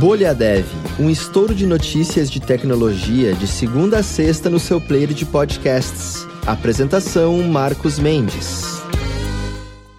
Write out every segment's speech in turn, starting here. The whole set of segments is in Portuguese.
Bolha Dev, um estouro de notícias de tecnologia de segunda a sexta no seu player de podcasts. Apresentação Marcos Mendes.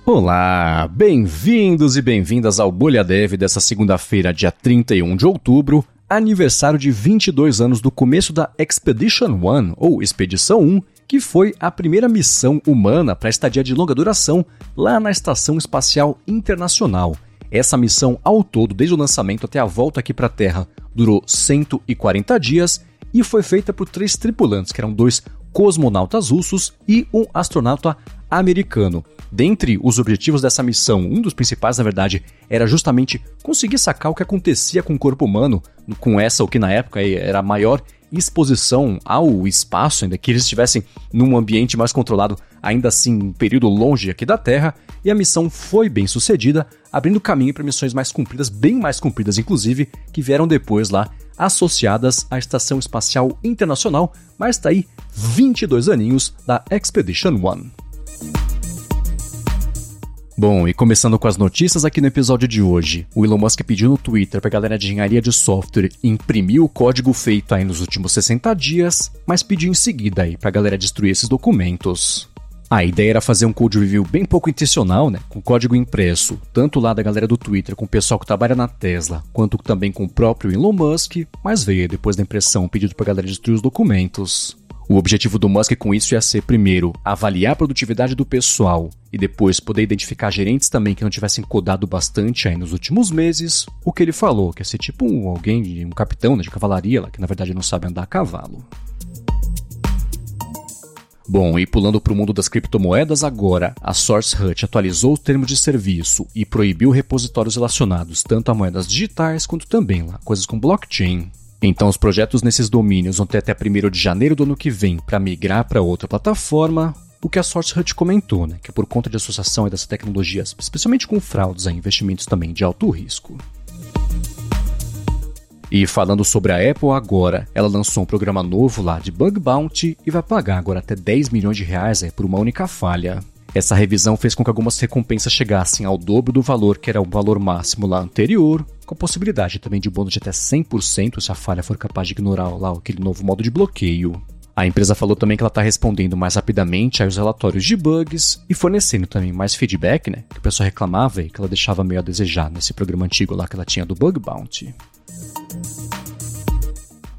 Olá, bem-vindos e bem-vindas ao Bolha Dev dessa segunda-feira, dia 31 de outubro, aniversário de 22 anos do começo da Expedition 1, ou Expedição 1, que foi a primeira missão humana para estadia de longa duração lá na Estação Espacial Internacional. Essa missão, ao todo, desde o lançamento até a volta aqui para a Terra, durou 140 dias e foi feita por três tripulantes, que eram dois cosmonautas russos e um astronauta americano. Dentre os objetivos dessa missão, um dos principais, na verdade, era justamente conseguir sacar o que acontecia com o corpo humano, com essa, o que na época era a maior exposição ao espaço, ainda que eles estivessem num ambiente mais controlado, ainda assim um período longe aqui da Terra, e a missão foi bem sucedida, abrindo caminho para missões mais compridas, bem mais compridas inclusive, que vieram depois lá associadas à Estação Espacial Internacional, mas está aí 22 aninhos da Expedition One. Bom, e começando com as notícias aqui no episódio de hoje, o Elon Musk pediu no Twitter para a galera de engenharia de software imprimir o código feito aí nos últimos 60 dias, mas pediu em seguida aí para a galera destruir esses documentos. A ideia era fazer um code review bem pouco intencional, né, com código impresso, tanto lá da galera do Twitter com o pessoal que trabalha na Tesla, quanto também com o próprio Elon Musk, mas veio depois da impressão pedido para a galera destruir os documentos. O objetivo do Musk com isso ia ser, primeiro, avaliar a produtividade do pessoal e depois poder identificar gerentes também que não tivessem codado bastante aí nos últimos meses. O que ele falou, que ia ser tipo um, alguém, um capitão né, de cavalaria, lá, que na verdade não sabe andar a cavalo. Bom, e pulando para o mundo das criptomoedas agora, a SourceHut atualizou os termos de serviço e proibiu repositórios relacionados tanto a moedas digitais quanto também lá, coisas com blockchain. Então, os projetos nesses domínios vão ter até 1 de janeiro do ano que vem para migrar para outra plataforma. O que a SourceHut comentou, né, que é por conta de associação dessas tecnologias, especialmente com fraudes e investimentos também de alto risco. E falando sobre a Apple agora, ela lançou um programa novo lá de Bug Bounty e vai pagar agora até 10 milhões de reais é, por uma única falha. Essa revisão fez com que algumas recompensas chegassem ao dobro do valor que era o valor máximo lá anterior, com a possibilidade também de bônus de até 100% se a falha for capaz de ignorar lá aquele novo modo de bloqueio. A empresa falou também que ela está respondendo mais rapidamente aos relatórios de bugs e fornecendo também mais feedback, né? Que o pessoal reclamava e que ela deixava meio a desejar nesse programa antigo lá que ela tinha do Bug Bounty.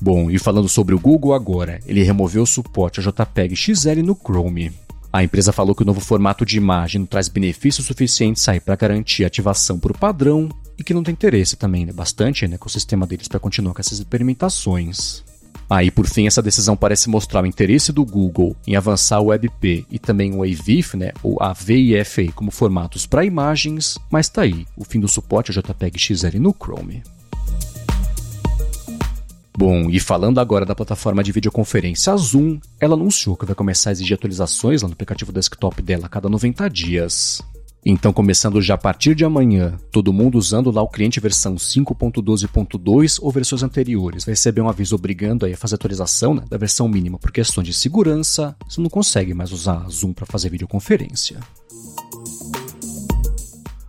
Bom, e falando sobre o Google agora, ele removeu o suporte a JPEG XL no Chrome. A empresa falou que o novo formato de imagem não traz benefícios suficientes para garantir ativação por padrão e que não tem interesse também, né, bastante no ecossistema deles para continuar com essas experimentações. Aí, por fim, essa decisão parece mostrar o interesse do Google em avançar o WebP e também o AVIF, né, ou a VIFA, como formatos para imagens, mas tá aí, o fim do suporte a JPEG XL no Chrome. Bom, e falando agora da plataforma de videoconferência Zoom, ela anunciou que vai começar a exigir atualizações lá no aplicativo desktop dela a cada 90 dias. Então, começando já a partir de amanhã, todo mundo usando lá o cliente versão 5.12.2 ou versões anteriores vai receber um aviso obrigando a fazer atualização né, da versão mínima por questões de segurança, você não consegue mais usar Zoom para fazer videoconferência.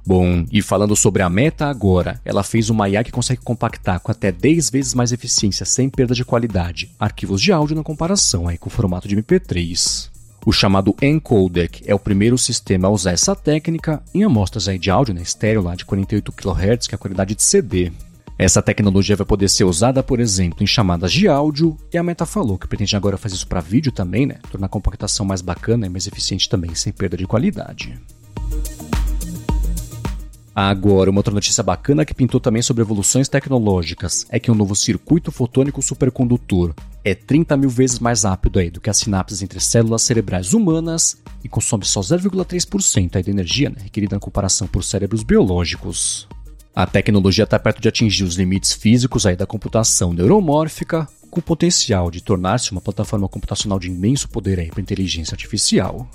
Bom, e falando sobre a Meta agora, ela fez uma IA que consegue compactar com até 10 vezes mais eficiência sem perda de qualidade arquivos de áudio na comparação aí com o formato de MP3. O chamado Encodec é o primeiro sistema a usar essa técnica em amostras aí de áudio né, estéreo lá de 48 kHz, que é a qualidade de CD. Essa tecnologia vai poder ser usada, por exemplo, em chamadas de áudio, e a Meta falou que pretende agora fazer isso para vídeo também, né? Tornar a compactação mais bacana e mais eficiente também, sem perda de qualidade. Agora, uma outra notícia bacana que pintou também sobre evoluções tecnológicas é que um novo circuito fotônico supercondutor é 30 mil vezes mais rápido aí do que as sinapses entre células cerebrais humanas e consome só 0,3% da energia né, requerida na comparação por cérebros biológicos. A tecnologia está perto de atingir os limites físicos aí da computação neuromórfica, com o potencial de tornar-se uma plataforma computacional de imenso poder para inteligência artificial.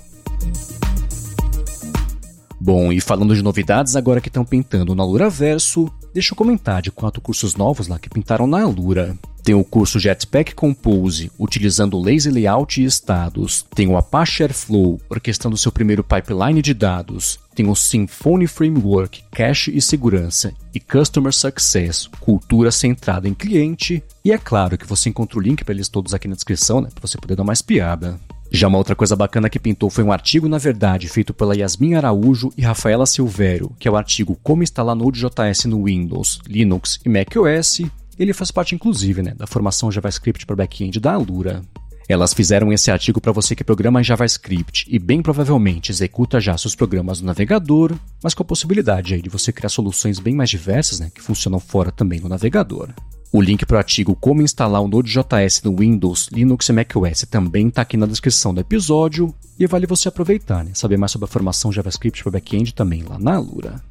Bom, e falando de novidades agora que estão pintando na Lura Verso, deixa eu comentar de quatro cursos novos lá que pintaram na Lura. Tem o curso Jetpack Compose, utilizando Lazy Layout e estados. Tem o Apache Airflow, orquestrando seu primeiro pipeline de dados. Tem o Symfony Framework, Cache e Segurança. E Customer Success, cultura centrada em cliente. E é claro que você encontra o link para eles todos aqui na descrição, né, para você poder dar mais piada. Já uma outra coisa bacana que pintou foi um artigo, na verdade, feito pela Yasmin Araújo e Rafaela Silvério, que é o artigo Como instalar Node.js no Windows, Linux e macOS. Ele faz parte, inclusive, né, da formação JavaScript para back-end da Alura. Elas fizeram esse artigo para você que programa em JavaScript e bem provavelmente executa já seus programas no navegador, mas com a possibilidade aí de você criar soluções bem mais diversas, né, que funcionam fora também no navegador. O link para o artigo Como instalar o Node.js no Windows, Linux e macOS também está aqui na descrição do episódio e vale você aproveitar, né? saber mais sobre a formação JavaScript para back-end também lá na Alura.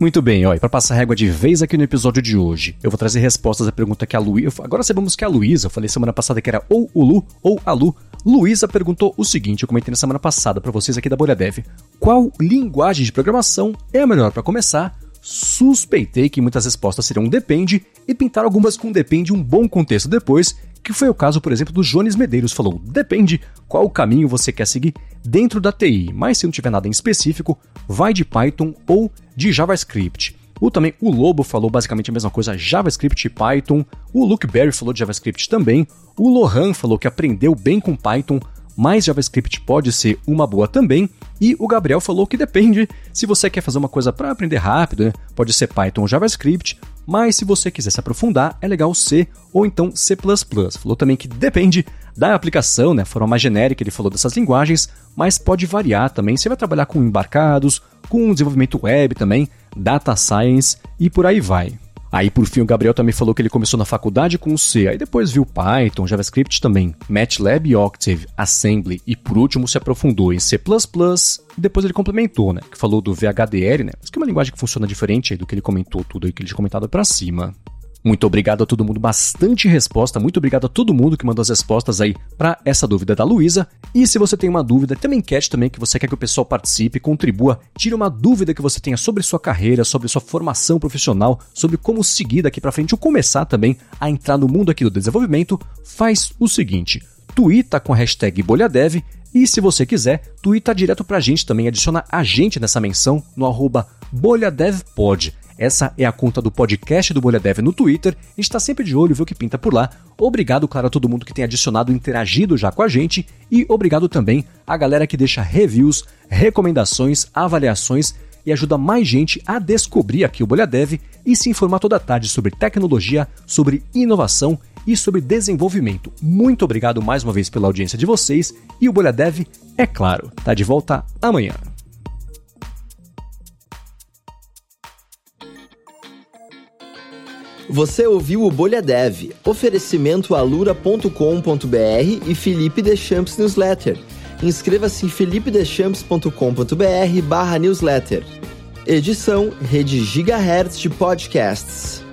Muito bem, ó, e para passar régua de vez aqui no episódio de hoje, eu vou trazer respostas à pergunta que a Luísa. Agora sabemos que a Luísa, eu falei semana passada que era ou o Lu ou a Lu. Luísa perguntou o seguinte, eu comentei na semana passada para vocês aqui da Bolha Dev: Qual linguagem de programação é a melhor para começar? Suspeitei que muitas respostas seriam depende e pintar algumas com depende um bom contexto depois, que foi o caso, por exemplo, do Jones Medeiros falou: depende qual caminho você quer seguir dentro da TI, mas se não tiver nada em específico, vai de Python ou de JavaScript. O também o Lobo falou basicamente a mesma coisa, JavaScript e Python. O Luke Berry falou de JavaScript também. O Lohan falou que aprendeu bem com Python, mas JavaScript pode ser uma boa também. E o Gabriel falou que depende. Se você quer fazer uma coisa para aprender rápido, né? pode ser Python ou JavaScript. Mas se você quiser se aprofundar, é legal C ou então C++. Falou também que depende da aplicação, né? Forma mais genérica, ele falou dessas linguagens, mas pode variar também. Você vai trabalhar com embarcados, com desenvolvimento web também, data science e por aí vai. Aí por fim o Gabriel também falou que ele começou na faculdade com C, aí depois viu Python, JavaScript também, MATLAB, Octave, Assembly e por último se aprofundou em C++, e depois ele complementou, né, que falou do VHDL, né, mas que é uma linguagem que funciona diferente aí do que ele comentou tudo aí que ele tinha comentado para cima. Muito obrigado a todo mundo, bastante resposta. Muito obrigado a todo mundo que mandou as respostas aí para essa dúvida da Luísa. E se você tem uma dúvida, tem uma enquete também que você quer que o pessoal participe, contribua, tire uma dúvida que você tenha sobre sua carreira, sobre sua formação profissional, sobre como seguir daqui para frente ou começar também a entrar no mundo aqui do desenvolvimento, faz o seguinte: Twitter com a hashtag BolhaDev e se você quiser, tweeta direto pra gente também, adiciona a gente nessa menção no arroba bolhadevpod. Essa é a conta do podcast do Bolha Dev no Twitter. A gente está sempre de olho, vê o que pinta por lá. Obrigado, claro, a todo mundo que tem adicionado interagido já com a gente. E obrigado também à galera que deixa reviews, recomendações, avaliações e ajuda mais gente a descobrir aqui o Bolha Dev e se informar toda tarde sobre tecnologia, sobre inovação e sobre desenvolvimento. Muito obrigado mais uma vez pela audiência de vocês e o Bolha Dev, é claro, tá de volta amanhã. Você ouviu o Bolha Dev, oferecimento alura.com.br e Felipe Deschamps Newsletter. Inscreva-se em felipedechamps.com.br barra newsletter. Edição Rede Gigahertz de Podcasts.